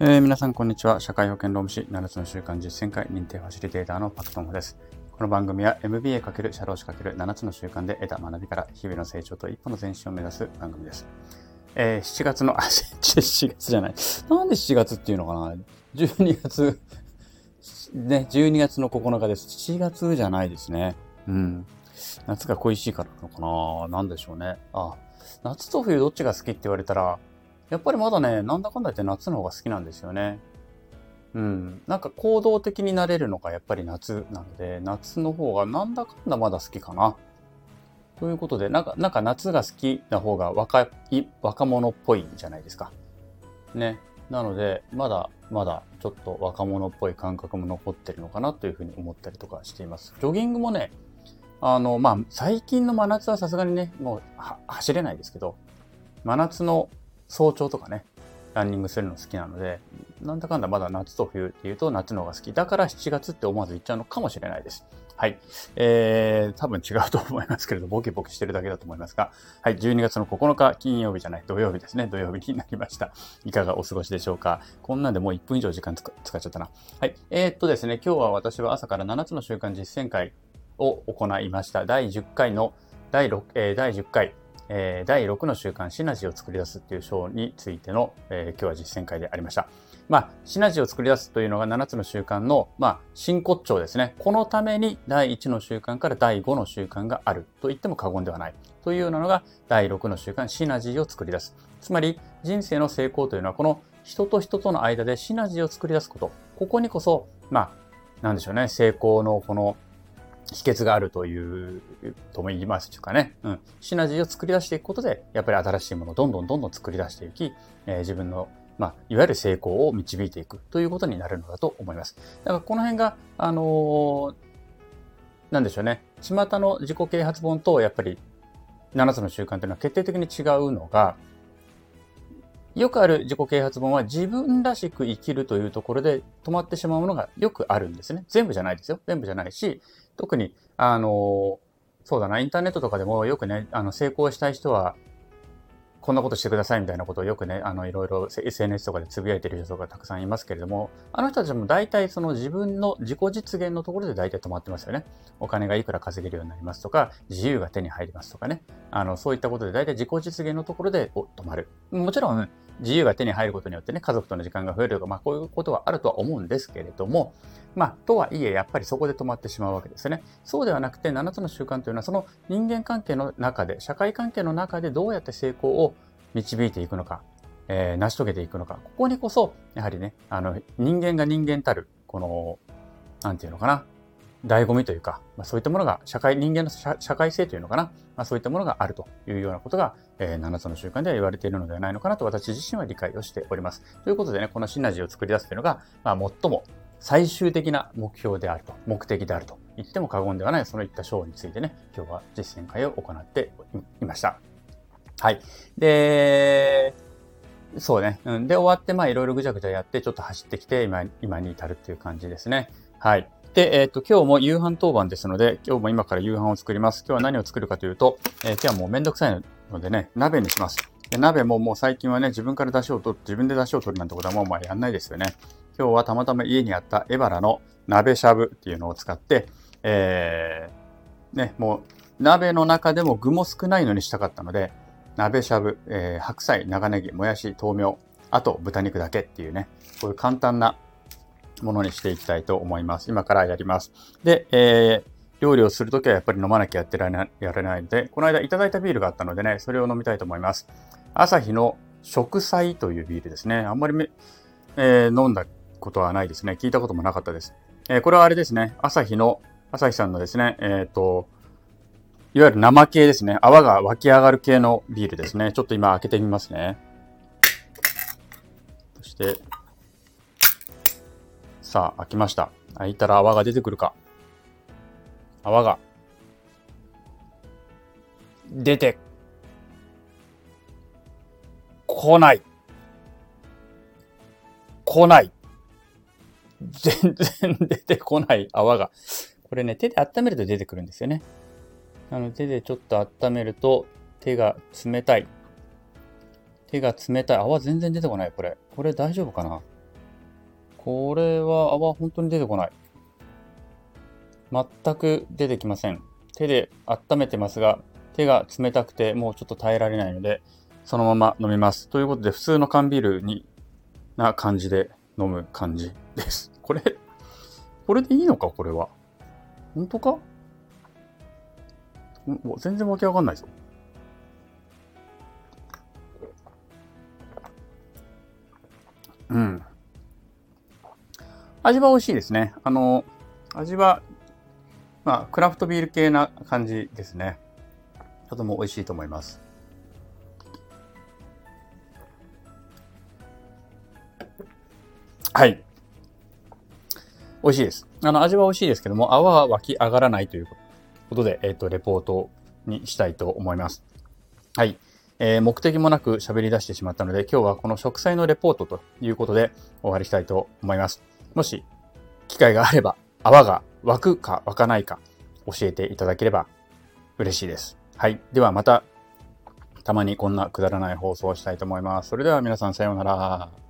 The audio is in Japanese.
えー、皆さん、こんにちは。社会保険労務士7つの習慣実践会認定ファシリテーターのパクトンホです。この番組は MBA× 社労士 ×7 つの習慣で得た学びから日々の成長と一歩の前進を目指す番組です。えー、7月の、あ、7月じゃない。なんで7月っていうのかな ?12 月、ね、12月の9日です。7月じゃないですね。うん。夏が恋しいからなのかな？なんでしょうね。あ、夏と冬どっちが好きって言われたら、やっぱりまだね、なんだかんだ言って夏の方が好きなんですよね。うん。なんか行動的になれるのがやっぱり夏なので、夏の方がなんだかんだまだ好きかな。ということで、なんか、なんか夏が好きな方が若い、若者っぽいじゃないですか。ね。なので、まだまだちょっと若者っぽい感覚も残ってるのかなというふうに思ったりとかしています。ジョギングもね、あの、まあ、最近の真夏はさすがにね、もう走れないですけど、真夏の早朝とかね、ランニングするの好きなので、なんだかんだまだ夏と冬っていうと夏の方が好き。だから7月って思わず言っちゃうのかもしれないです。はい。えー、多分違うと思いますけれど、ボキボキしてるだけだと思いますが、はい。12月の9日、金曜日じゃない、土曜日ですね。土曜日になりました。いかがお過ごしでしょうか。こんなんでもう1分以上時間使っちゃったな。はい。えー、っとですね、今日は私は朝から7つの習慣実践会を行いました。第10回の、第6、えー、第10回、え、第6の習慣シナジーを作り出すっていう章についての、え、今日は実践会でありました。まあ、シナジーを作り出すというのが7つの習慣の、まあ、真骨頂ですね。このために第1の習慣から第5の習慣があると言っても過言ではない。というようなのが第6の習慣シナジーを作り出す。つまり人生の成功というのはこの人と人との間でシナジーを作り出すこと。ここにこそ、まあ、なんでしょうね。成功のこの秘訣があるという、とも言いますかね。うん。シナジーを作り出していくことで、やっぱり新しいものをどんどんどんどん作り出していき、えー、自分の、まあ、いわゆる成功を導いていくということになるのだと思います。だからこの辺が、あのー、なんでしょうね。巷の自己啓発本と、やっぱり、7つの習慣というのは決定的に違うのが、よくある自己啓発本は自分らしく生きるというところで止まってしまうものがよくあるんですね。全部じゃないですよ。全部じゃないし、特に、あの、そうだな、インターネットとかでもよくね、あの、成功したい人は、こんなことしてくださいみたいなことをよくね、あの、いろいろ SNS とかでつぶやいてる人とかたくさんいますけれども、あの人たちも大体その自分の自己実現のところで大体止まってますよね。お金がいくら稼げるようになりますとか、自由が手に入りますとかね。あの、そういったことで大体自己実現のところで止まる。もちろん、自由が手に入ることによってね、家族との時間が増えるとか、まあこういうことはあるとは思うんですけれども、まあ、とはいえ、やっぱりそこで止まってしまうわけですね。そうではなくて、7つの習慣というのは、その人間関係の中で、社会関係の中でどうやって成功を導いていくのか、えー、成し遂げていくのか、ここにこそ、やはりね、あの、人間が人間たる、この、なんていうのかな、醍醐味というか、まあ、そういったものが、社会、人間の社会性というのかな、まあ、そういったものがあるというようなことが、えー、7つの習慣では言われているのではないのかなと私自身は理解をしております。ということでね、このシナジーを作り出すというのが、まあ、最も最終的な目標であると、目的であると言っても過言ではない、そのいった章についてね、今日は実践会を行っていました。はい。で、そうね。で、終わって、まあ、いろいろぐちゃぐちゃやって、ちょっと走ってきて、今、今に至るっていう感じですね。はい。で、えっ、ー、と、今日も夕飯当番ですので、今日も今から夕飯を作ります。今日は何を作るかというと、えー、今日はもうめんどくさいのでね、鍋にします。で鍋ももう最近はね、自分から出汁を取っ、自分で出汁を取るなんてことはもうまあやんないですよね。今日はたまたま家にあったエバラの鍋しゃぶっていうのを使って、えー、ね、もう鍋の中でも具も少ないのにしたかったので、鍋しゃぶ、えー、白菜、長ネギ、もやし、豆苗、あと豚肉だけっていうね、こういう簡単なものにしていきたいと思います。今からやります。で、えー、料理をするときはやっぱり飲まなきゃやってられないやれないので、この間いただいたビールがあったのでね、それを飲みたいと思います。朝日の食菜というビールですね。あんまりめ、えー、飲んだことはないですね。聞いたこともなかったです。えー、これはあれですね。朝日の、朝日さんのですね、えっ、ー、と、いわゆる生系ですね。泡が湧き上がる系のビールですね。ちょっと今開けてみますね。そして、さあ、開きました。開いたら泡が出てくるか。泡が、出て、来ない。来ない。全然出てこない泡が。これね、手で温めると出てくるんですよね。なの手でちょっと温めると手が冷たい。手が冷たい。泡全然出てこない、これ。これ大丈夫かな？これは泡本当に出てこない。全く出てきません。手で温めてますが、手が冷たくてもうちょっと耐えられないので、そのまま飲みます。ということで、普通の缶ビールにな感じで飲む感じです。これ、これでいいのか？これは。本当か？全然わけわかんないぞ。うん。味は美味しいですね。あの、味はまあ、クラフトビール系な感じですね。とても美味しいと思います。はい。美味しいです。あの、味は美味しいですけども、泡は湧き上がらないということで、えっ、ー、と、レポートにしたいと思います。はい。えー、目的もなく喋り出してしまったので、今日はこの植栽のレポートということで終わりしたいと思います。もし、機会があれば、泡が湧くか湧かないか教えていただければ嬉しいです。はい。ではまた、たまにこんなくだらない放送をしたいと思います。それでは皆さんさようなら。